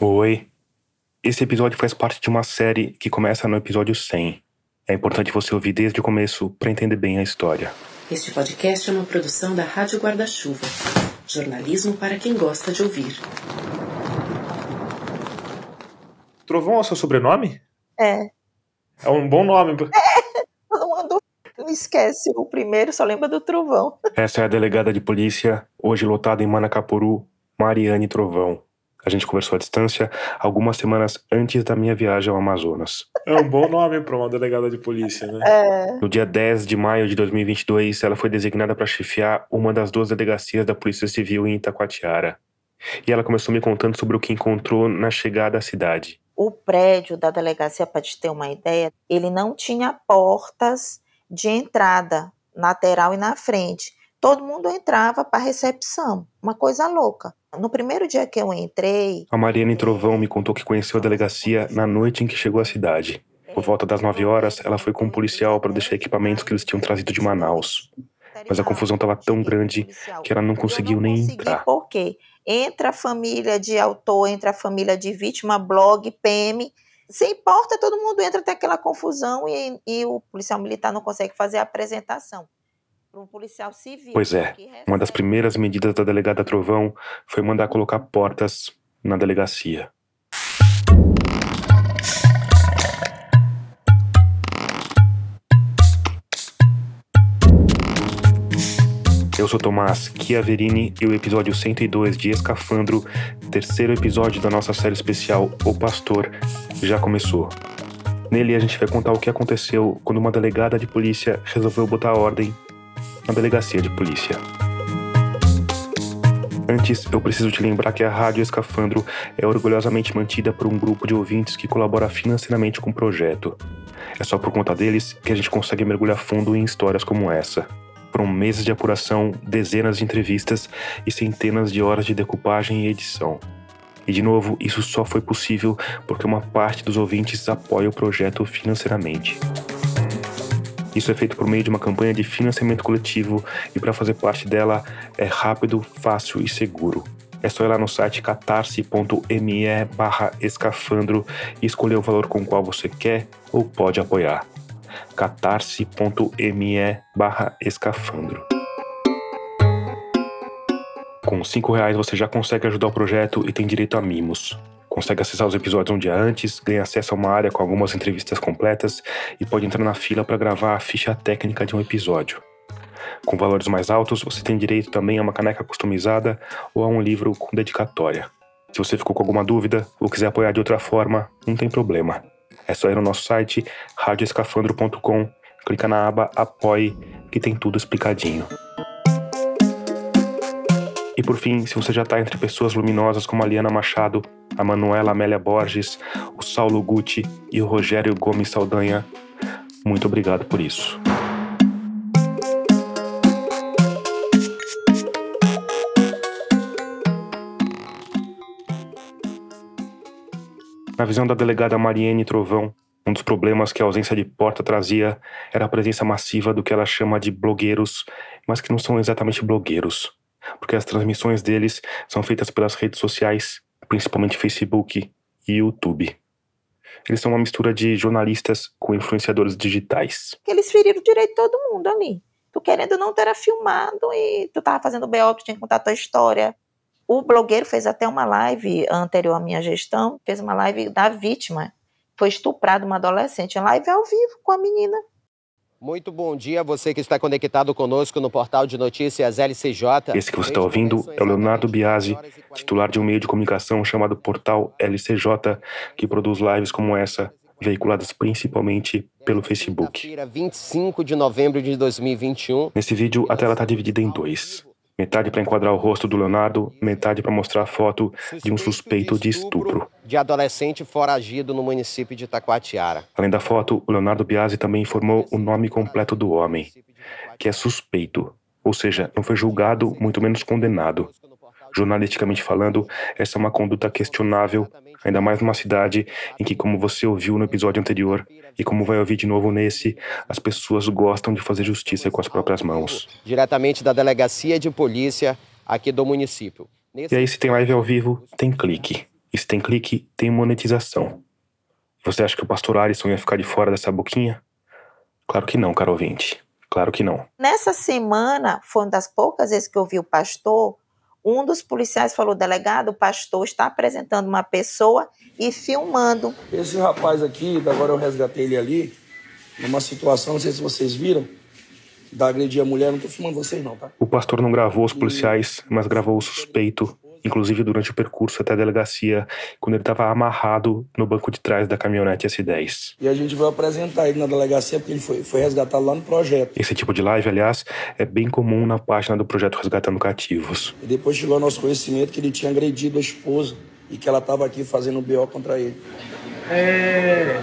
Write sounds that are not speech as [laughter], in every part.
Oi. Esse episódio faz parte de uma série que começa no episódio 100. É importante você ouvir desde o começo para entender bem a história. Este podcast é uma produção da Rádio Guarda-Chuva. Jornalismo para quem gosta de ouvir. Trovão é o seu sobrenome? É. É um bom nome. Todo [laughs] mundo esquece o primeiro, só lembra do trovão. Essa é a delegada de polícia, hoje lotada em Manacapuru, Mariane Trovão. A gente conversou à distância algumas semanas antes da minha viagem ao Amazonas. É um bom nome para uma delegada de polícia, né? É. No dia 10 de maio de 2022, ela foi designada para chefiar uma das duas delegacias da Polícia Civil em Itacoatiara. E ela começou me contando sobre o que encontrou na chegada à cidade. O prédio da delegacia, para te ter uma ideia, ele não tinha portas de entrada lateral e na frente. Todo mundo entrava para recepção, uma coisa louca. No primeiro dia que eu entrei, A Mariane Trovão me contou que conheceu a delegacia na noite em que chegou à cidade. Por volta das 9 horas, ela foi com um policial para deixar equipamentos que eles tinham trazido de Manaus. Mas a confusão estava tão grande que ela não conseguiu nem entrar. Por quê? Entra a família de autor, entra a família de vítima, blog, PM. Sem importa, todo mundo entra até aquela confusão e, e o policial militar não consegue fazer a apresentação. Para um policial civil. Pois é, Uma das primeiras medidas da delegada Trovão foi mandar colocar portas na delegacia. Eu sou Tomás Chiaverini e o episódio 102 de Escafandro, terceiro episódio da nossa série especial O Pastor, já começou. Nele a gente vai contar o que aconteceu quando uma delegada de polícia resolveu botar ordem na delegacia de polícia. Antes, eu preciso te lembrar que a Rádio Escafandro é orgulhosamente mantida por um grupo de ouvintes que colabora financeiramente com o projeto. É só por conta deles que a gente consegue mergulhar fundo em histórias como essa. Foram meses de apuração, dezenas de entrevistas e centenas de horas de decupagem e edição. E de novo, isso só foi possível porque uma parte dos ouvintes apoia o projeto financeiramente. Isso é feito por meio de uma campanha de financiamento coletivo e para fazer parte dela é rápido, fácil e seguro. É só ir lá no site catarse.me barra escafandro e escolher o valor com o qual você quer ou pode apoiar. catarse.me barra escafandro. Com cinco reais você já consegue ajudar o projeto e tem direito a mimos. Consegue acessar os episódios um dia antes, ganha acesso a uma área com algumas entrevistas completas e pode entrar na fila para gravar a ficha técnica de um episódio. Com valores mais altos, você tem direito também a uma caneca customizada ou a um livro com dedicatória. Se você ficou com alguma dúvida ou quiser apoiar de outra forma, não tem problema. É só ir no nosso site radioescafandro.com, clica na aba Apoie, que tem tudo explicadinho. E por fim, se você já está entre pessoas luminosas como a Liana Machado, a Manuela Amélia Borges, o Saulo Gucci e o Rogério Gomes Saldanha, muito obrigado por isso. Na visão da delegada Mariene Trovão, um dos problemas que a ausência de porta trazia era a presença massiva do que ela chama de blogueiros, mas que não são exatamente blogueiros, porque as transmissões deles são feitas pelas redes sociais, principalmente Facebook e YouTube. Eles são uma mistura de jornalistas com influenciadores digitais. eles feriram direito todo mundo ali. Tu querendo não, tu era filmado e tu tava fazendo BO, tu tinha que contar a tua história. O blogueiro fez até uma live anterior à minha gestão, fez uma live da vítima. Foi estuprado uma adolescente, live ao vivo com a menina. Muito bom dia, você que está conectado conosco no portal de notícias LCJ. Esse que você está ouvindo é o Leonardo Biasi, titular de um meio de comunicação chamado Portal LCJ, que produz lives como essa, veiculadas principalmente pelo Facebook. Quinta-feira, 25 de novembro de 2021. Nesse vídeo, a tela está dividida em dois. Metade para enquadrar o rosto do Leonardo, metade para mostrar a foto de um suspeito de estupro. De adolescente foragido no município de Itacoatiara. Além da foto, o Leonardo Biasi também informou o nome completo do homem, que é suspeito, ou seja, não foi julgado, muito menos condenado. Jornalisticamente falando, essa é uma conduta questionável, ainda mais numa cidade em que, como você ouviu no episódio anterior e como vai ouvir de novo nesse, as pessoas gostam de fazer justiça com as próprias mãos. Diretamente da delegacia de polícia aqui do município. E aí, se tem live ao vivo, tem clique. E se tem clique, tem monetização. Você acha que o pastor Alisson ia ficar de fora dessa boquinha? Claro que não, caro ouvinte. Claro que não. Nessa semana, foi uma das poucas vezes que eu vi o pastor, um dos policiais falou, delegado, o pastor está apresentando uma pessoa e filmando. Esse rapaz aqui, agora eu resgatei ele ali, numa situação, não sei se vocês viram, da agredir a mulher, não tô filmando vocês não, tá? O pastor não gravou os policiais, mas gravou o suspeito, inclusive durante o percurso até a delegacia, quando ele estava amarrado no banco de trás da caminhonete S10. E a gente vai apresentar ele na delegacia porque ele foi, foi resgatado lá no projeto. Esse tipo de live, aliás, é bem comum na página do projeto Resgatando Cativos. E depois chegou ao nosso conhecimento que ele tinha agredido a esposa e que ela estava aqui fazendo BO contra ele. É.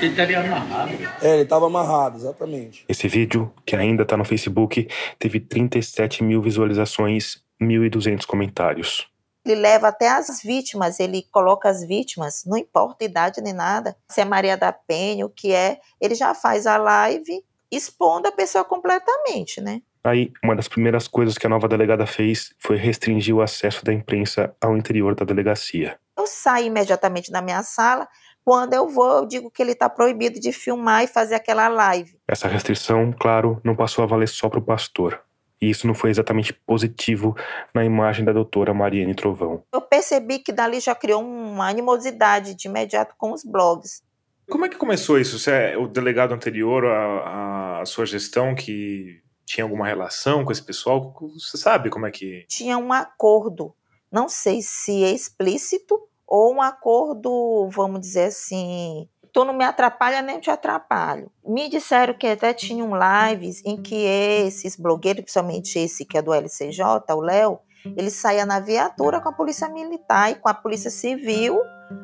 Ele estaria amarrado. É, ele estava amarrado, exatamente. Esse vídeo, que ainda está no Facebook, teve 37 mil visualizações, 1.200 comentários. Ele leva até as vítimas, ele coloca as vítimas, não importa a idade nem nada, se é Maria da Penha, o que é, ele já faz a live expondo a pessoa completamente, né? Aí, uma das primeiras coisas que a nova delegada fez foi restringir o acesso da imprensa ao interior da delegacia. Eu saio imediatamente da minha sala, quando eu vou, eu digo que ele está proibido de filmar e fazer aquela live. Essa restrição, claro, não passou a valer só para o pastor. E isso não foi exatamente positivo na imagem da doutora Mariane Trovão. Eu percebi que dali já criou uma animosidade de imediato com os blogs. Como é que começou isso? Você é o delegado anterior à, à sua gestão que tinha alguma relação com esse pessoal? Você sabe como é que. Tinha um acordo, não sei se é explícito ou um acordo, vamos dizer assim, tu não me atrapalha nem te atrapalho. Me disseram que até tinham lives em que esses blogueiros, principalmente esse que é do LCJ, o Léo, ele saía na viatura com a polícia militar e com a polícia civil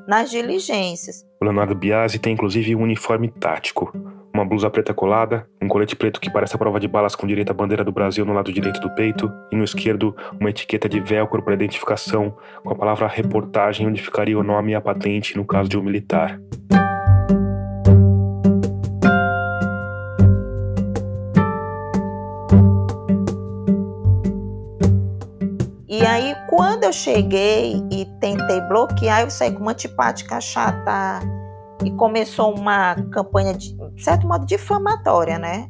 nas diligências. O Leonardo Biasi tem inclusive um uniforme tático, uma blusa preta colada, um colete preto que parece a prova de balas com direita bandeira do Brasil no lado direito do peito e no esquerdo uma etiqueta de velcro para identificação com a palavra reportagem onde ficaria o nome e a patente no caso de um militar. Quando eu cheguei e tentei bloquear, eu saí com uma antipática chata e começou uma campanha de de certo modo difamatória, né?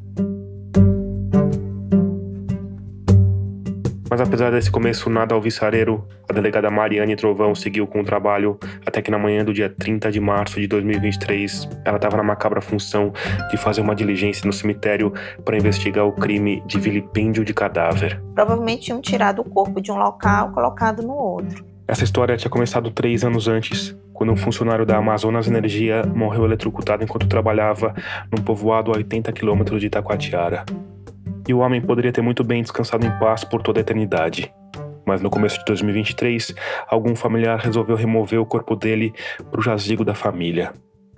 Mas apesar desse começo nada alvissareiro, a delegada Mariane Trovão seguiu com o trabalho até que na manhã do dia 30 de março de 2023, ela estava na macabra função de fazer uma diligência no cemitério para investigar o crime de vilipêndio de cadáver. Provavelmente tinham tirado o corpo de um local colocado no outro. Essa história tinha começado três anos antes, quando um funcionário da Amazonas Energia morreu eletrocutado enquanto trabalhava num povoado a 80 quilômetros de Itacoatiara. E o homem poderia ter muito bem descansado em paz por toda a eternidade. Mas no começo de 2023, algum familiar resolveu remover o corpo dele para o jazigo da família.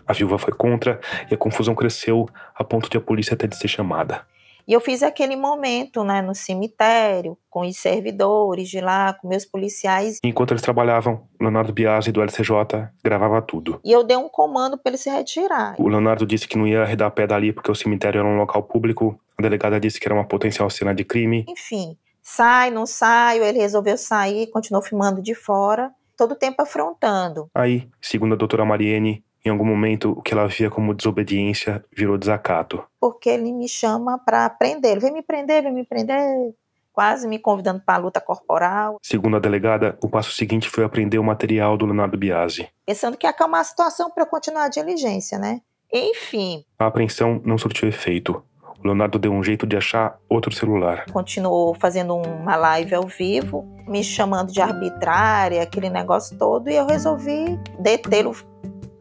A viúva foi contra e a confusão cresceu a ponto de a polícia ter de ser chamada. E eu fiz aquele momento né, no cemitério, com os servidores de lá, com meus policiais. Enquanto eles trabalhavam, Leonardo Biasi, do LCJ, gravava tudo. E eu dei um comando para ele se retirar. O Leonardo disse que não ia arredar pé dali porque o cemitério era um local público. A delegada disse que era uma potencial cena de crime. Enfim, sai, não saio. Ele resolveu sair, continuou filmando de fora, todo o tempo afrontando. Aí, segundo a doutora Mariene, em algum momento, o que ela via como desobediência virou desacato. Porque ele me chama para prender. Ele vem me prender, vem me prender, quase me convidando para a luta corporal. Segundo a delegada, o passo seguinte foi apreender o material do Leonardo Biasi. Pensando que ia acalmar a situação para continuar a diligência, né? Enfim. A apreensão não surtiu efeito. O Leonardo deu um jeito de achar outro celular. Continuou fazendo uma live ao vivo, me chamando de arbitrária, aquele negócio todo, e eu resolvi detê-lo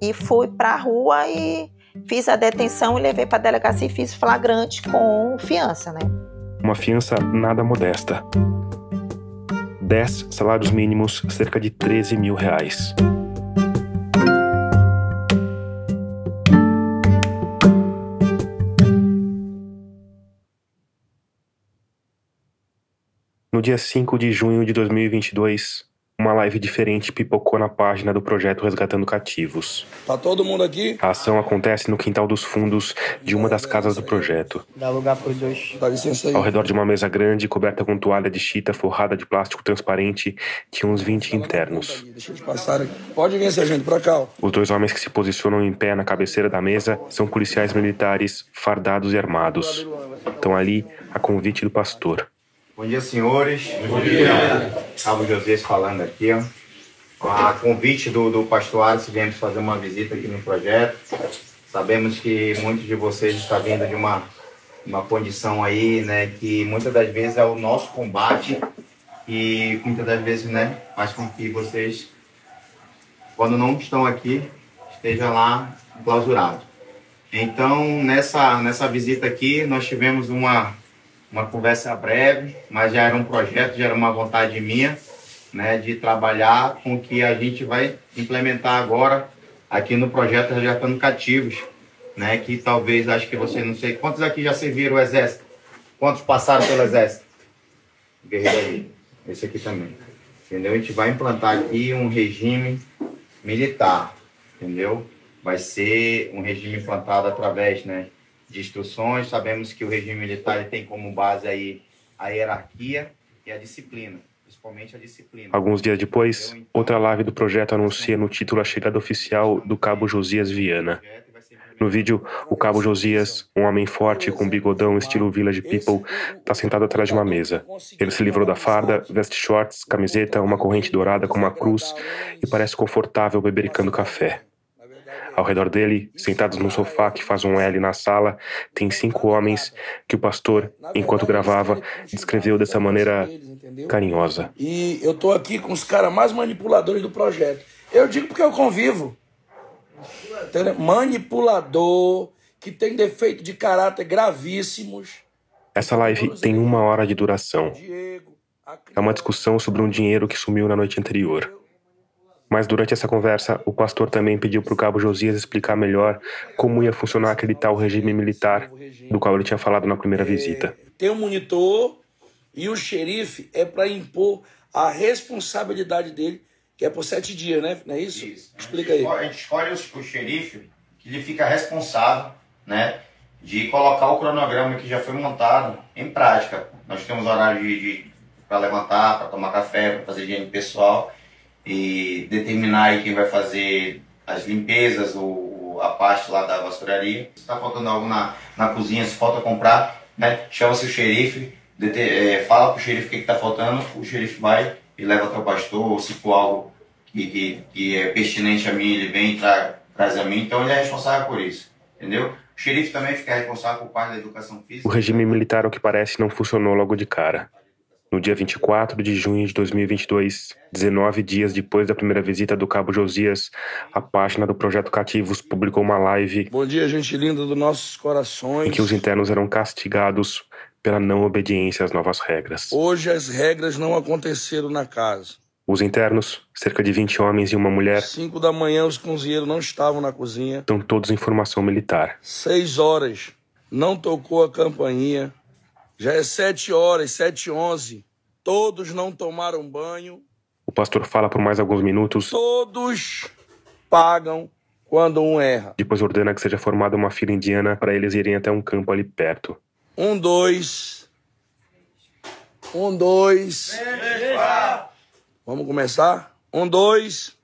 e fui para a rua e fiz a detenção e levei para a delegacia e fiz flagrante com fiança, né? Uma fiança nada modesta. 10 salários mínimos, cerca de 13 mil reais. No dia 5 de junho de 2022, uma live diferente pipocou na página do projeto Resgatando Cativos. Tá todo mundo aqui? A ação acontece no quintal dos fundos de uma das casas do projeto. Dá lugar pros dois. Dá licença aí. Ao redor de uma mesa grande, coberta com toalha de chita forrada de plástico transparente, tinha uns 20 internos. Deixa eu passar aqui. Pode vir, sargento, pra cá. ó. Os dois homens que se posicionam em pé na cabeceira da mesa são policiais militares fardados e armados. Estão ali a convite do pastor. Bom dia, senhores. Bom dia. Cabo José falando aqui, ó. A convite do, do pastor Alisson, viemos fazer uma visita aqui no projeto. Sabemos que muitos de vocês estão vindo de uma, uma condição aí, né, que muitas das vezes é o nosso combate e muitas das vezes, né, faz com que vocês, quando não estão aqui, estejam lá clausurados. Então, nessa, nessa visita aqui, nós tivemos uma, uma conversa breve, mas já era um projeto, já era uma vontade minha, né, de trabalhar com o que a gente vai implementar agora aqui no projeto Resgatando Cativos, né, que talvez, acho que você, não sei, quantos aqui já serviram o Exército? Quantos passaram pelo Exército? Guerreiro aí, esse aqui também, entendeu? A gente vai implantar aqui um regime militar, entendeu? Vai ser um regime implantado através, né, de instruções. Sabemos que o regime militar ele tem como base aí a hierarquia e a disciplina, principalmente a disciplina. Alguns dias depois, outra live do projeto anuncia no título a chegada oficial do cabo Josias Viana. No vídeo, o cabo Josias, um homem forte com bigodão estilo Village People, está sentado atrás de uma mesa. Ele se livrou da farda, veste shorts, camiseta, uma corrente dourada com uma cruz e parece confortável bebericando café. Ao redor dele, sentados num sofá que faz um L na sala, tem cinco homens que o pastor, enquanto gravava, descreveu dessa maneira carinhosa. E eu tô aqui com os caras mais manipuladores do projeto. Eu digo porque eu convivo. Manipulador, que tem defeito de caráter gravíssimos. Essa live tem uma hora de duração. É uma discussão sobre um dinheiro que sumiu na noite anterior. Mas durante essa conversa, o pastor também pediu para o cabo Josias explicar melhor como ia funcionar aquele tal regime militar do qual ele tinha falado na primeira visita. Tem um monitor e o xerife é para impor a responsabilidade dele, que é por sete dias, né? Não é isso? Explica aí. A gente escolhe o, o xerife que ele fica responsável, né, de colocar o cronograma que já foi montado em prática. Nós temos horário de, de para levantar, para tomar café, para fazer higiene pessoal e determinar aí quem vai fazer as limpezas, o, a parte lá da vassouraria. Se está faltando algo na, na cozinha, se falta comprar, né, chama-se o xerife, é, fala pro xerife o que está faltando, o xerife vai e leva até o pastor, ou se for algo que, que, que é pertinente a mim, ele vem e tra, traz a mim, então ele é responsável por isso, entendeu? O xerife também fica responsável por parte da educação física. O regime militar, ao que parece, não funcionou logo de cara. No dia 24 de junho de 2022, 19 dias depois da primeira visita do cabo Josias, a página do Projeto Cativos publicou uma live Bom dia, gente linda dos nossos corações. em que os internos eram castigados pela não obediência às novas regras. Hoje as regras não aconteceram na casa. Os internos, cerca de 20 homens e uma mulher, Cinco da manhã os cozinheiros não estavam na cozinha. estão todos em formação militar. Seis horas não tocou a campainha. Já é sete horas, sete e onze. Todos não tomaram banho. O pastor fala por mais alguns minutos, Todos pagam quando um erra. depois ordena que seja formada uma fila indiana para eles irem até um campo ali perto. Um, dois. Um, dois. Vamos começar? Um, dois.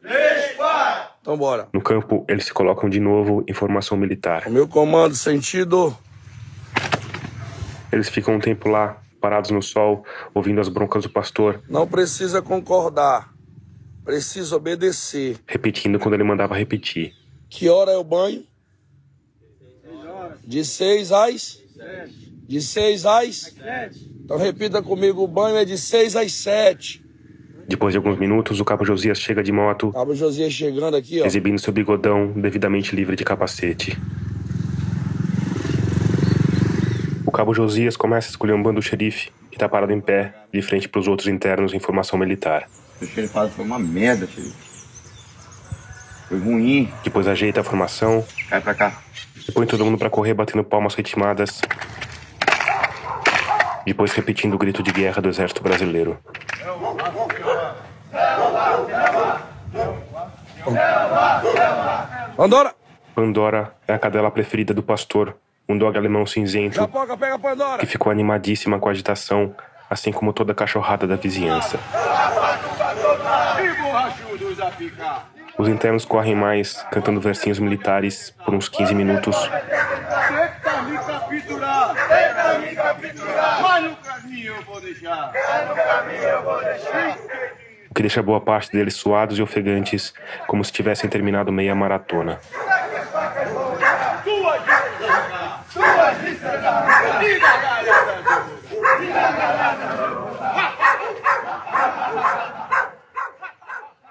Então bora. No campo, eles se colocam de novo em formação militar. O meu comando, sentido. Eles ficam um tempo lá, parados no sol, ouvindo as broncas do pastor, Não precisa concordar. Precisa obedecer. repetindo quando ele mandava repetir. Que hora é o banho? De seis às? De seis às? Então repita comigo, o banho é de seis às sete. Depois de alguns minutos, o cabo Josias chega de moto, Cabo Josias chegando aqui, ó. exibindo seu bigodão devidamente livre de capacete. O cabo Josias começa esculhambando o xerife, que está parado em pé, de frente para os outros internos em formação militar. O xerifado foi uma merda, xerife. Foi ruim. Depois ajeita a formação Cai pra cá. e põe todo mundo para correr batendo palmas ritmadas. Depois repetindo o grito de guerra do exército brasileiro. Pandora! Pandora é a cadela preferida do pastor, um dog alemão cinzento que ficou animadíssima com a agitação, assim como toda a cachorrada da vizinhança. Os internos correm mais, cantando versinhos militares por uns 15 minutos, o que deixa boa parte deles suados e ofegantes, como se tivessem terminado meia maratona. Sua estrada! Sua estrada! Diga a galera! Diga a galera!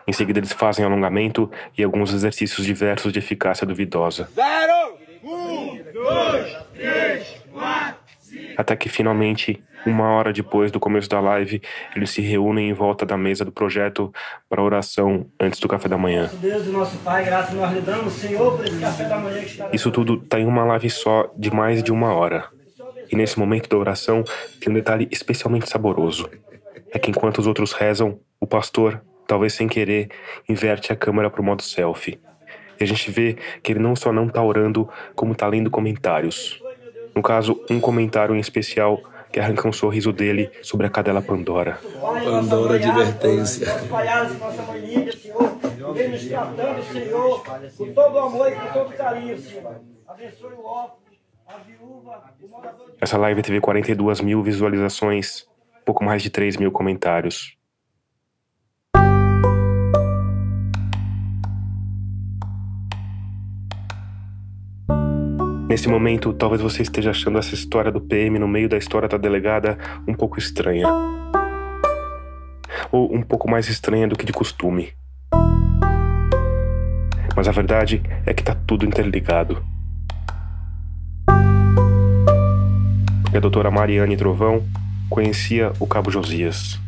Em seguida, eles fazem alongamento e alguns exercícios diversos de eficácia duvidosa. Zero! Um, dois, três, quatro! Até que finalmente, uma hora depois do começo da live, eles se reúnem em volta da mesa do projeto para oração antes do café da manhã. Deus nosso Pai, graças nós lhe damos, Senhor, por esse café da manhã que está Isso tudo tá em uma live só de mais de uma hora. E nesse momento da oração tem um detalhe especialmente saboroso. É que enquanto os outros rezam, o pastor, talvez sem querer, inverte a câmera pro modo selfie. E a gente vê que ele não só não tá orando, como tá lendo comentários. No caso, um comentário em especial que arranca um sorriso dele sobre a cadela Pandora. Pandora advertência. Senhor, vem nos tratando, Senhor, com todo o amor e com todo o carinho, Senhor. Abençoe o órfão, Essa live teve 42 mil visualizações, pouco mais de 3 mil comentários. Nesse momento, talvez você esteja achando essa história do PM no meio da história da delegada um pouco estranha. Ou um pouco mais estranha do que de costume. Mas a verdade é que tá tudo interligado. Porque a doutora Mariane Trovão conhecia o Cabo Josias.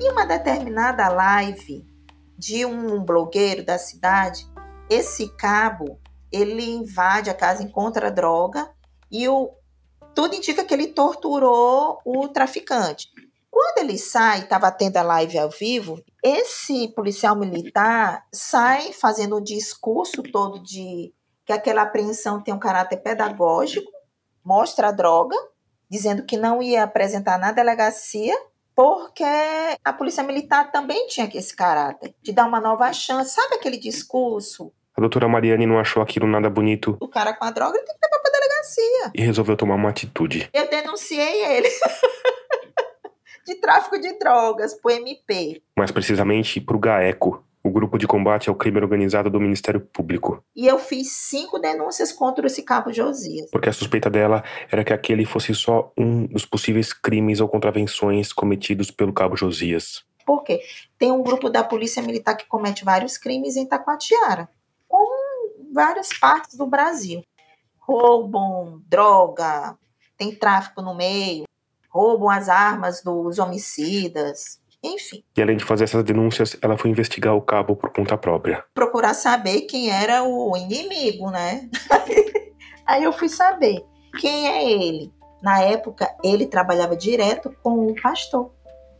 Em uma determinada live de um blogueiro da cidade, esse cabo ele invade a casa, encontra droga e o, tudo indica que ele torturou o traficante. Quando ele sai, estava tendo a live ao vivo, esse policial militar sai fazendo um discurso todo de que aquela apreensão tem um caráter pedagógico, mostra a droga, dizendo que não ia apresentar na delegacia, porque a polícia militar também tinha esse caráter, de dar uma nova chance. Sabe aquele discurso? A doutora Mariane não achou aquilo nada bonito O cara com a droga ele tem que levar pra delegacia. e resolveu tomar uma atitude. Eu denunciei ele [laughs] de tráfico de drogas pro MP. Mais precisamente para o GAECO, o Grupo de Combate ao Crime Organizado do Ministério Público, E eu fiz cinco denúncias contra esse cabo Josias. porque a suspeita dela era que aquele fosse só um dos possíveis crimes ou contravenções cometidos pelo Cabo Josias. Por quê? Tem um grupo da Polícia Militar que comete vários crimes em Taquatiara, com várias partes do Brasil. Roubam droga, tem tráfico no meio, roubam as armas dos homicidas, enfim. E além de fazer essas denúncias, ela foi investigar o cabo por conta própria. Procurar saber quem era o inimigo, né? [laughs] Aí eu fui saber quem é ele. Na época, ele trabalhava direto com o pastor,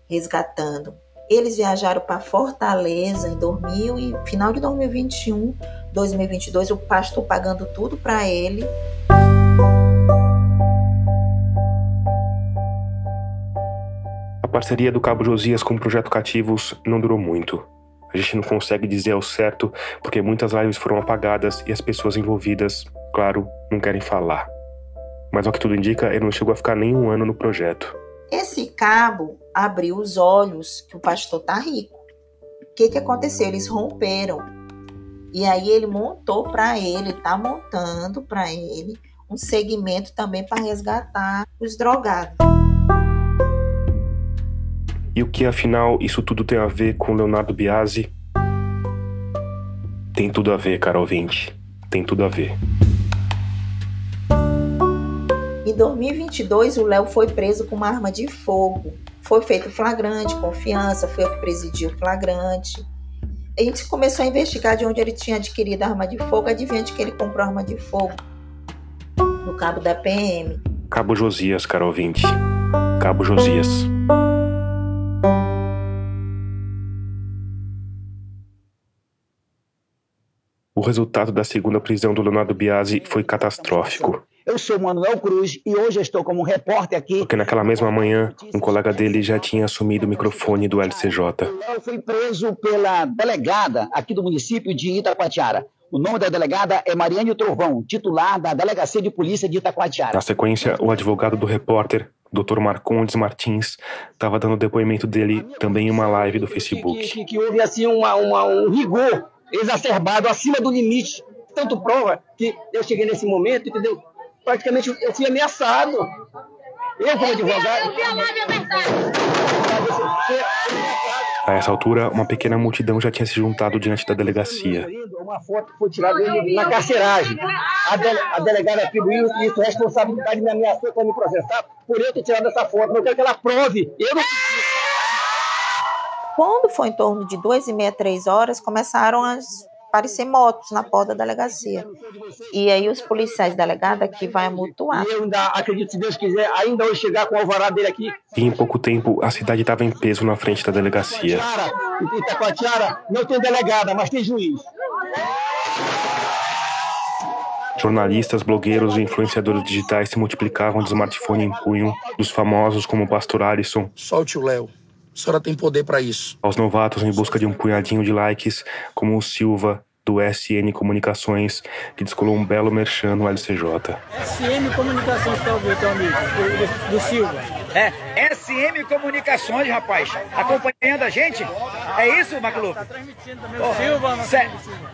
resgatando. Eles viajaram para Fortaleza em 2000 e final de 2021, 2022, o pastor pagando tudo para ele. Parceria do Cabo Josias com o Projeto Cativos não durou muito. A gente não consegue dizer ao certo porque muitas lives foram apagadas e as pessoas envolvidas, claro, não querem falar. Mas ao que tudo indica, ele não chegou a ficar nem um ano no projeto. Esse cabo abriu os olhos que o pastor tá rico. O que que aconteceu? Eles romperam. E aí ele montou para ele, tá montando para ele um segmento também para resgatar os drogados. E o que afinal isso tudo tem a ver com Leonardo Biasi? Tem tudo a ver, Carol Vinte. Tem tudo a ver. Em 2022, o Léo foi preso com uma arma de fogo. Foi feito flagrante, confiança, foi eu que presidi o flagrante. A gente começou a investigar de onde ele tinha adquirido a arma de fogo. Adivinha de que ele comprou a arma de fogo? No cabo da PM. Cabo Josias, Carol Vinte. Cabo Josias. O resultado da segunda prisão do Leonardo Biasi foi catastrófico. Eu sou Manuel Cruz e hoje estou como repórter aqui. Porque naquela mesma manhã, um colega dele já tinha assumido o microfone do LCJ. Eu fui preso pela delegada aqui do município de Itacoatiara. O nome da delegada é Mariane Trovão, titular da Delegacia de Polícia de Itacoatiara. Na sequência, o advogado do repórter, Dr. Marcondes Martins, estava dando o depoimento dele também em uma live do Facebook. Que, que, que houve assim uma, uma, um rigor exacerbado acima do limite. Tanto prova que eu cheguei nesse momento, entendeu? Praticamente eu fui ameaçado. Eu, como advogado. A essa altura, uma pequena multidão já tinha se juntado diante da delegacia. Uma foto que foi tirada dele na carceragem. A, de, a delegada atribuiu isso, responsabilidade me ameaçou para me processar por eu ter tirado essa foto. Não quero que ela prove. Eu não Quando foi em torno de duas e meia, três horas, começaram as aparecer motos na porta da delegacia. E aí os policiais delegados aqui vai mutuar. E eu ainda acredito, se Deus quiser, ainda hoje chegar com o alvará dele aqui. E em pouco tempo, a cidade estava em peso na frente da delegacia. Itacoatiara não tem delegada, mas tem juiz. Jornalistas, blogueiros e influenciadores digitais se multiplicavam de smartphone em punho, dos famosos como o pastor Alisson. Solte o Léo. A senhora tem poder para isso. Aos novatos em busca de um punhadinho de likes, como o Silva, do SN Comunicações, que descolou um belo merchan no LCJ. SM Comunicações, tá ouvindo, teu amigo? Do, do Silva. É, SM Comunicações, rapaz. Acompanhando a gente? É isso, Maclu? Tá transmitindo também o Silva.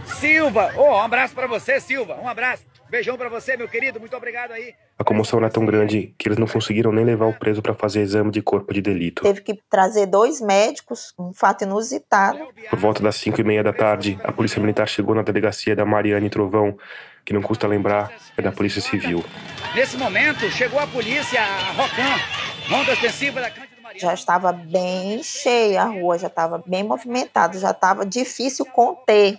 Silva, oh, um abraço para você, Silva. Um abraço. Beijão para você, meu querido. Muito obrigado aí. A comoção era tão grande que eles não conseguiram nem levar o preso para fazer exame de corpo de delito. Teve que trazer dois médicos, um fato inusitado. Por volta das cinco e meia da tarde, a polícia militar chegou na delegacia da Mariane Trovão, que não custa lembrar, é da Polícia Civil. Nesse momento, chegou a polícia, a Rocan, ronda ostensiva da Cândido. Já estava bem cheia a rua, já estava bem movimentada, já estava difícil conter. O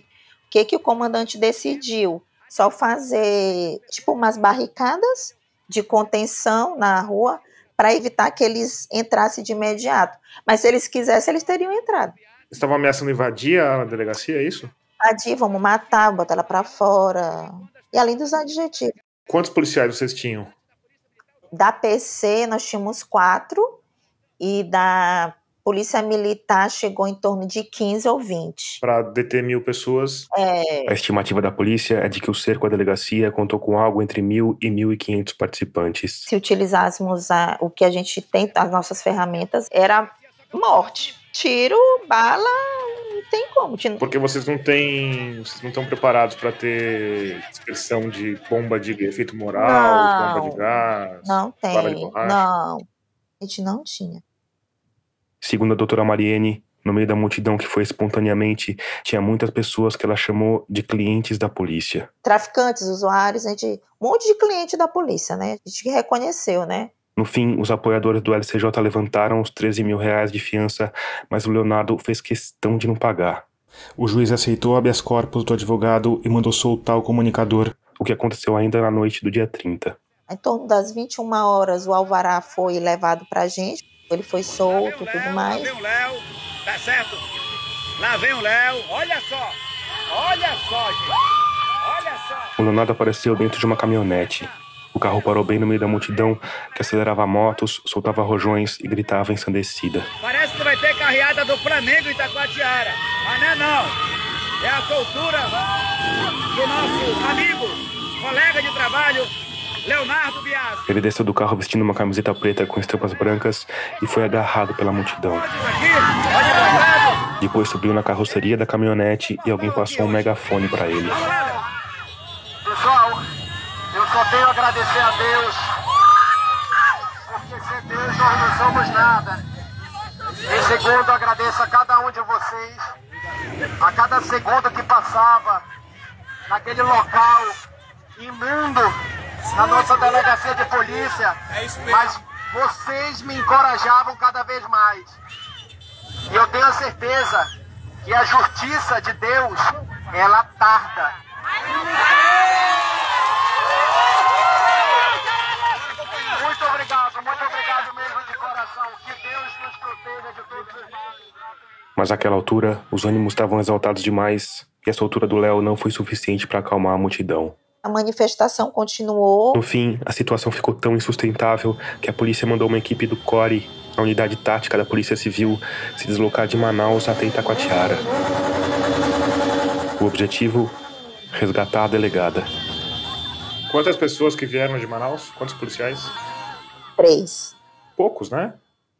que, que o comandante decidiu? Só fazer, tipo, umas barricadas de contenção na rua para evitar que eles entrassem de imediato. Mas se eles quisessem, eles teriam entrado. Estavam ameaçando invadir a delegacia, é isso? Invadir, vamos matar, botar ela para fora. E além dos adjetivos. Quantos policiais vocês tinham? Da PC, nós tínhamos quatro. E da Polícia Militar chegou em torno de 15 ou 20. Para deter mil pessoas. É, A estimativa da polícia é de que o cerco à delegacia contou com algo entre mil e mil e quinhentos participantes. se utilizássemos a- o que a gente tem, as nossas ferramentas, era morte. Tiro, bala, não tem como. Porque vocês não têm. Vocês não estão preparados para ter dispersão de bomba de efeito moral, Não. bomba de gás, Não bala de tem, borracha. não. A gente não tinha. Segundo a doutora Mariene, no meio da multidão que foi espontaneamente, tinha muitas pessoas que ela chamou de clientes da polícia. Traficantes, usuários, a gente, um monte de cliente da polícia, né? A gente reconheceu, né? No fim, os apoiadores do LCJ levantaram os 13 mil reais de fiança, mas o Leonardo fez questão de não pagar. O juiz aceitou o habeas corpus do advogado e mandou soltar o comunicador, o que aconteceu ainda na noite do dia 30. Em torno das 21 horas, o alvará foi levado pra gente. Ele foi solto e tudo mais. Lá vem o Léo, tá certo? Lá vem o Léo, olha só, olha só, gente, olha só. O Leonardo apareceu dentro de uma caminhonete. O carro parou bem no meio da multidão, que acelerava motos, soltava rojões e gritava ensandecida. Parece que vai ter carreada do Flamengo em Itacoatiara, mas não é não. É a soltura do nosso amigo, colega de trabalho, Leonardo Biasi. Ele desceu do carro vestindo uma camiseta preta com estampas brancas e foi agarrado pela multidão. Depois subiu na carroceria da caminhonete e alguém passou um megafone para ele. Pessoal, eu só tenho a agradecer a Deus, porque sem Deus nós não somos nada. Em segundo, agradeço a cada um de vocês, a cada segundo que passava naquele local imundo, na nossa delegacia de polícia, mas vocês me encorajavam cada vez mais. E eu tenho a certeza que a justiça de Deus, ela tarda. Muito obrigado, muito obrigado mesmo de coração. Que Deus nos proteja de todos os males. Mas àquela altura, os ânimos estavam exaltados demais E a soltura do Léo não foi suficiente para acalmar a multidão. A manifestação continuou. No fim, a situação ficou tão insustentável que a polícia mandou uma equipe do CORE, a unidade tática da Polícia Civil, se deslocar de Manaus até Itacoatiara. O objetivo? Resgatar a delegada. Quantas pessoas que vieram de Manaus? Quantos policiais? Três. Poucos, né?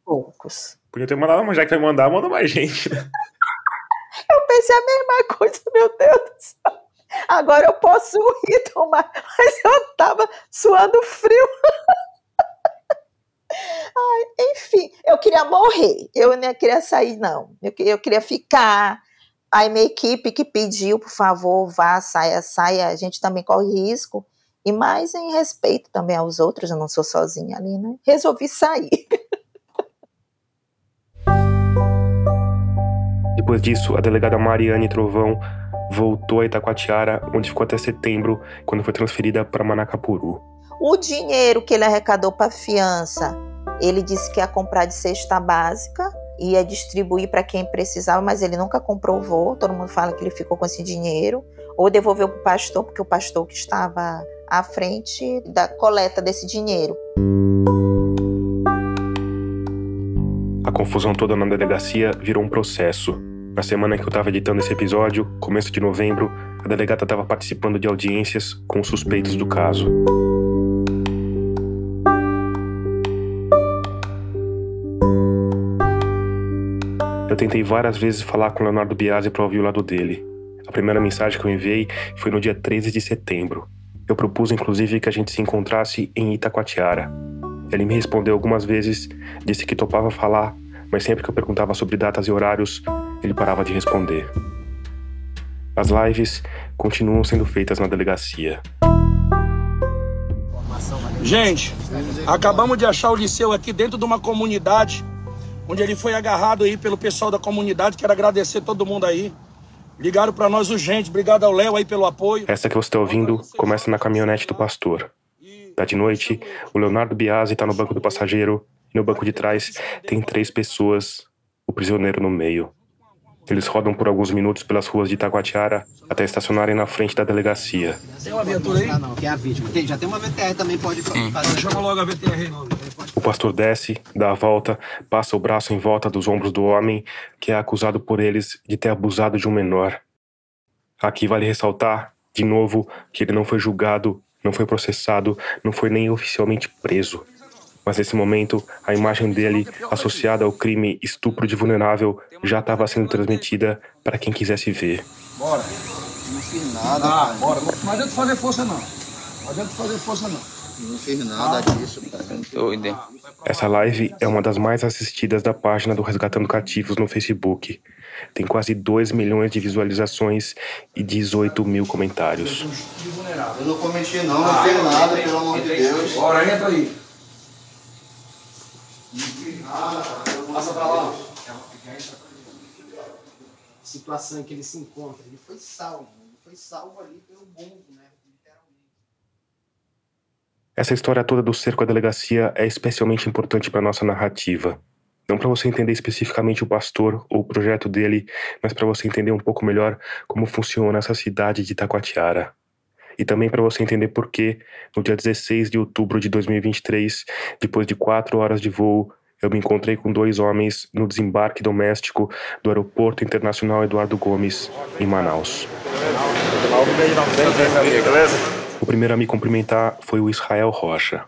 Poucos. Podia ter mandado, mas já que vai mandar, manda mais gente. Né? [laughs] Eu pensei a mesma coisa, meu Deus do céu. Agora eu posso ir tomar, mas eu tava suando frio. [laughs] Ai, enfim, eu queria morrer. Eu não queria sair, não. Eu, eu queria ficar. Aí minha equipe que pediu, por favor, vá, saia, saia. A gente também corre risco. E mais em respeito também aos outros, eu não sou sozinha ali, né? Resolvi sair. [laughs] Depois disso, a delegada Mariane Trovão voltou a Itacoatiara, onde ficou até setembro, quando foi transferida para Manacapuru. O dinheiro que ele arrecadou para fiança, ele disse que ia comprar de cesta básica, ia distribuir para quem precisava, mas ele nunca comprovou. Todo mundo fala que ele ficou com esse dinheiro, ou devolveu para o pastor, porque o pastor que estava à frente da coleta desse dinheiro. A confusão toda na delegacia virou um processo. Na semana que eu estava editando esse episódio, começo de novembro, a delegada estava participando de audiências com os suspeitos do caso. Eu tentei várias vezes falar com Leonardo Biasi para ouvir o lado dele. A primeira mensagem que eu enviei foi no dia 13 de setembro. Eu propus inclusive que a gente se encontrasse em Itacoatiara. Ele me respondeu algumas vezes, disse que topava falar, mas sempre que eu perguntava sobre datas e horários, ele parava de responder. As lives continuam sendo feitas na delegacia. Gente, acabamos de achar o Liceu aqui dentro de uma comunidade, onde ele foi agarrado aí pelo pessoal da comunidade. Quero agradecer todo mundo aí. Ligaram para nós urgente. Obrigado ao Léo aí pelo apoio. Essa que você está ouvindo começa na caminhonete do pastor. Tá de noite, o Leonardo Biasi está no banco do passageiro e no banco de trás tem três pessoas, o prisioneiro no meio. Eles rodam por alguns minutos pelas ruas de Itacoatiara até estacionarem na frente da delegacia. Tem uma viatura aí? Não, não, que é a vítima. Tem, já tem uma VTR também, pode hum. fazer. Chama logo a VTR aí, O pastor desce, dá a volta, passa o braço em volta dos ombros do homem que é acusado por eles de ter abusado de um menor. Aqui vale ressaltar, de novo, que ele não foi julgado, não foi processado, não foi nem oficialmente preso. Mas nesse momento, a imagem dele, associada ao crime estupro de vulnerável, já estava sendo transmitida para quem quisesse ver. Bora. Não fiz nada. Ah, bora. Não adianta fazer força, não. Não adianta fazer força, não. Não fiz nada disso, cara. Doido. Essa live é uma das mais assistidas da página do Resgatando Cativos no Facebook. Tem quase 2 milhões de visualizações e 18 mil comentários. Eu não cometi não, não fiz nada, pelo amor de Deus. Bora, entra aí. Passa pra lá. A situação em que ele se encontra, ele foi salvo. Ele foi salvo ali pelo mundo, né? Essa história toda do cerco à delegacia é especialmente importante para nossa narrativa. Não para você entender especificamente o pastor ou o projeto dele, mas para você entender um pouco melhor como funciona essa cidade de Itacoatiara. E também para você entender por que, no dia 16 de outubro de 2023, depois de quatro horas de voo, eu me encontrei com dois homens no desembarque doméstico do Aeroporto Internacional Eduardo Gomes, em Manaus. O primeiro a me cumprimentar foi o Israel Rocha.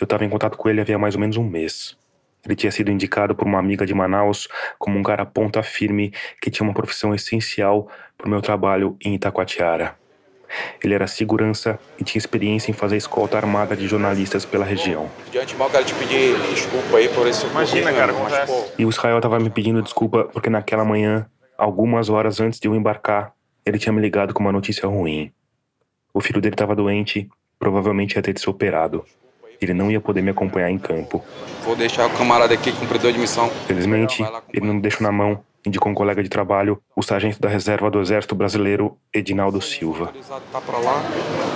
Eu estava em contato com ele havia mais ou menos um mês. Ele tinha sido indicado por uma amiga de Manaus como um cara ponta firme que tinha uma profissão essencial para o meu trabalho em Itacoatiara. Ele era segurança e tinha experiência em fazer escolta armada de jornalistas pela região. De antemão, quero te pedir desculpa aí por esse Imagina, cara, mas, pô... E o Israel estava me pedindo desculpa porque naquela manhã, algumas horas antes de eu embarcar, ele tinha me ligado com uma notícia ruim. O filho dele estava doente, provavelmente ia ter de ser operado. Ele não ia poder me acompanhar em campo. Vou deixar o camarada aqui, cumpridor de missão. Felizmente, ele não me deixou na mão, indicou um colega de trabalho, o sargento da reserva do Exército Brasileiro, Edinaldo Silva. Tá lá.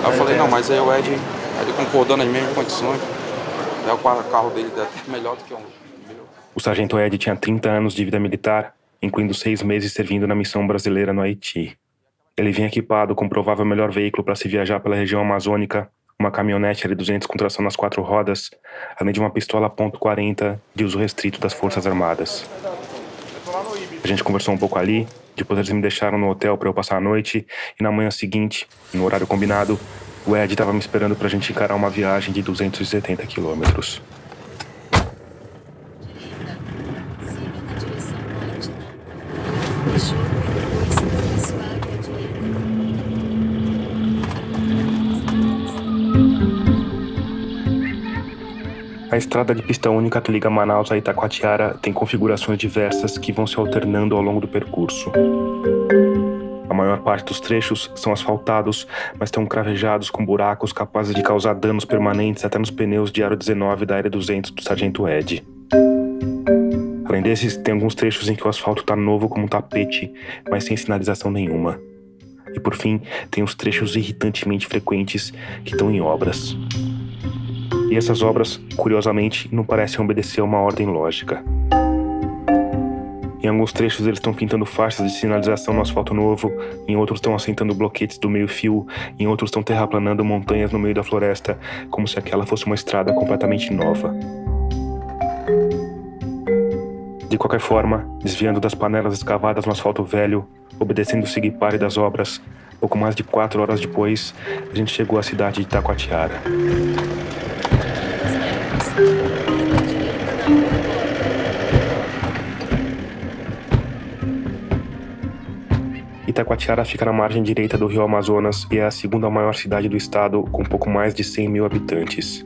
Aí eu falei, não, mas aí o Ed, Ed concordou nas mesmas condições. É o carro dele é melhor do que o meu. O sargento Ed tinha 30 anos de vida militar, incluindo seis meses servindo na missão brasileira no Haiti. Ele vinha equipado com o provável melhor veículo para se viajar pela região amazônica, uma caminhonete L200 com tração nas quatro rodas, além de uma pistola .40 de uso restrito das Forças Armadas. A gente conversou um pouco ali, depois eles me deixaram no hotel para eu passar a noite, e na manhã seguinte, no horário combinado, o Ed estava me esperando para a gente encarar uma viagem de 270 quilômetros. A estrada de pista única que liga Manaus a Itacoatiara tem configurações diversas que vão se alternando ao longo do percurso. A maior parte dos trechos são asfaltados, mas estão cravejados com buracos capazes de causar danos permanentes até nos pneus de aro 19 da Área 200 do Sargento Ed. Além desses, tem alguns trechos em que o asfalto está novo como um tapete, mas sem sinalização nenhuma. E por fim, tem os trechos irritantemente frequentes que estão em obras. E essas obras, curiosamente, não parecem obedecer a uma ordem lógica. Em alguns trechos eles estão pintando faixas de sinalização no asfalto novo, em outros estão assentando bloquetes do meio-fio, em outros estão terraplanando montanhas no meio da floresta, como se aquela fosse uma estrada completamente nova. De qualquer forma, desviando das panelas escavadas no asfalto velho, obedecendo o sigipare das obras, pouco mais de quatro horas depois, a gente chegou à cidade de Itacoatiara. Itacoatiara fica na margem direita do rio Amazonas e é a segunda maior cidade do estado, com pouco mais de 100 mil habitantes.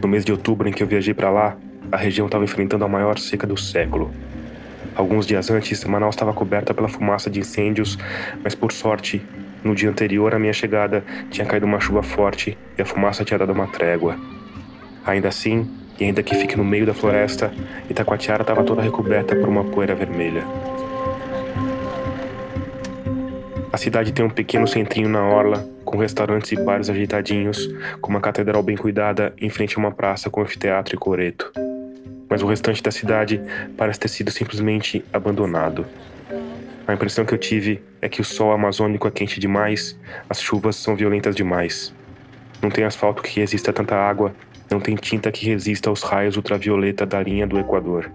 No mês de outubro em que eu viajei para lá, a região estava enfrentando a maior seca do século. Alguns dias antes, Manaus estava coberta pela fumaça de incêndios, mas por sorte, no dia anterior à minha chegada, tinha caído uma chuva forte e a fumaça tinha dado uma trégua. Ainda assim, e ainda que fique no meio da floresta, Itacoatiara estava toda recoberta por uma poeira vermelha. A cidade tem um pequeno centrinho na orla, com restaurantes e bares ajeitadinhos, com uma catedral bem cuidada em frente a uma praça com anfiteatro e coreto. Mas o restante da cidade parece ter sido simplesmente abandonado. A impressão que eu tive é que o sol amazônico é quente demais, as chuvas são violentas demais. Não tem asfalto que resista a tanta água, não tem tinta que resista aos raios ultravioleta da linha do Equador.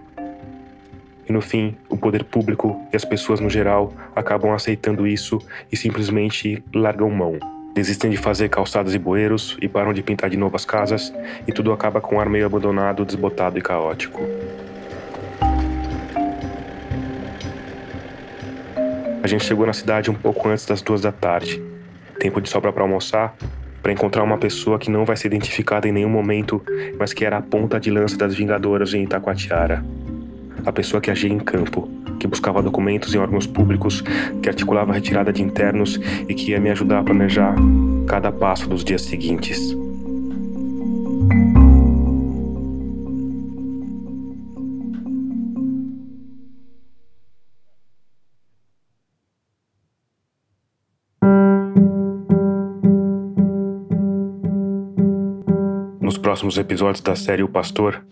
E no fim, o poder público e as pessoas no geral acabam aceitando isso e simplesmente largam mão. Desistem de fazer calçadas e bueiros e param de pintar de novo as casas, e tudo acaba com um ar meio abandonado, desbotado e caótico. A gente chegou na cidade um pouco antes das duas da tarde. Tempo de sobra para almoçar, para encontrar uma pessoa que não vai ser identificada em nenhum momento, mas que era a ponta de lança das Vingadoras em Itacoatiara a pessoa que agia em campo, que buscava documentos em órgãos públicos, que articulava a retirada de internos e que ia me ajudar a planejar cada passo dos dias seguintes. Próximos episódios da série O Pastor,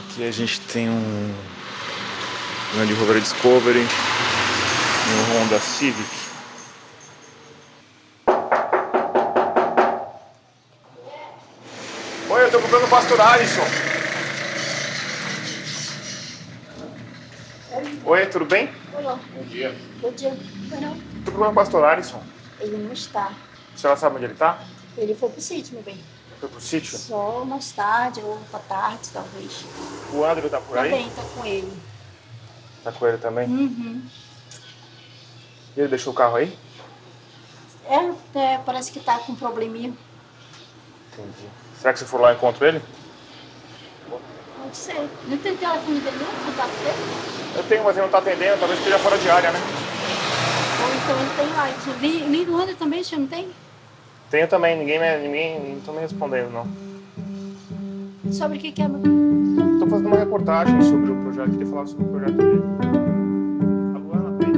Aqui a gente tem um Land Rover Discovery um Honda Civic. Oi, eu tô comprando o pastor Alisson. Oi, tudo bem? Olá. Bom dia. Bom dia. Não, Tô procurando o pastor Alisson. ele não está. A senhora sabe onde ele tá? Ele foi pro sítio, meu bem. Foi pro sítio? Só mais tarde ou pra tarde, talvez. O André tá por aí? Também tá com ele. Tá com ele também? Uhum. E ele deixou o carro aí? É, é, parece que tá com um probleminha. Entendi. Será que se for lá eu encontro ele? Não sei. Não tem telefone dele, não? Contato dele? Eu tenho, mas ele não tá atendendo, talvez esteja fora de área, né? Ou então ele tem lá. Nem, nem do André também, você não tem? Tenho também, ninguém, me, ninguém não tô me respondendo, não. Sobre o que que é, Tô fazendo uma reportagem sobre o projeto, queria falar sobre o projeto dele. A Luana tem.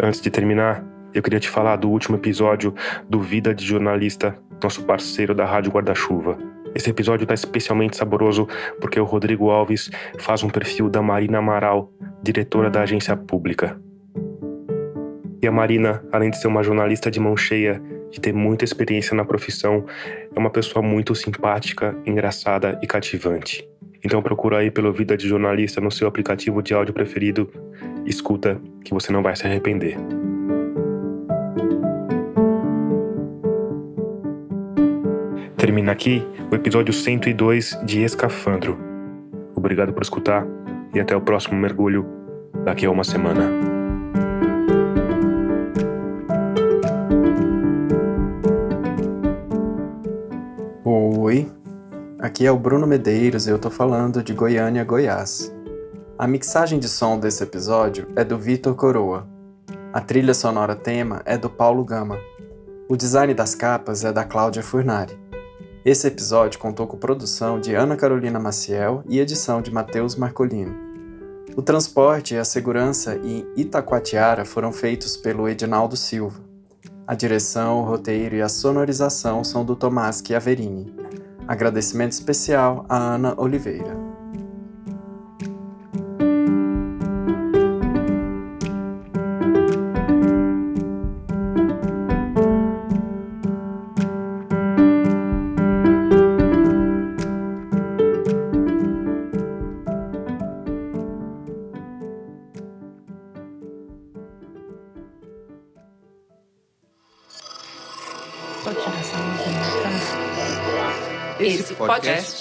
Antes de terminar, eu queria te falar do último episódio do Vida de Jornalista, nosso parceiro da Rádio Guarda-Chuva. Esse episódio está especialmente saboroso porque o Rodrigo Alves faz um perfil da Marina Amaral, diretora da agência pública. E a Marina, além de ser uma jornalista de mão cheia, de ter muita experiência na profissão, é uma pessoa muito simpática, engraçada e cativante. Então procura aí pelo Vida de Jornalista no seu aplicativo de áudio preferido. Escuta que você não vai se arrepender. Termina aqui o episódio 102 de Escafandro. Obrigado por escutar e até o próximo mergulho daqui a uma semana. Oi, aqui é o Bruno Medeiros e eu tô falando de Goiânia, Goiás. A mixagem de som desse episódio é do Vitor Coroa. A trilha sonora tema é do Paulo Gama. O design das capas é da Cláudia Furnari. Esse episódio contou com produção de Ana Carolina Maciel e edição de Matheus Marcolino. O transporte e a segurança em Itacoatiara foram feitos pelo Edinaldo Silva. A direção, o roteiro e a sonorização são do Tomás Chiaverini. Agradecimento especial a Ana Oliveira.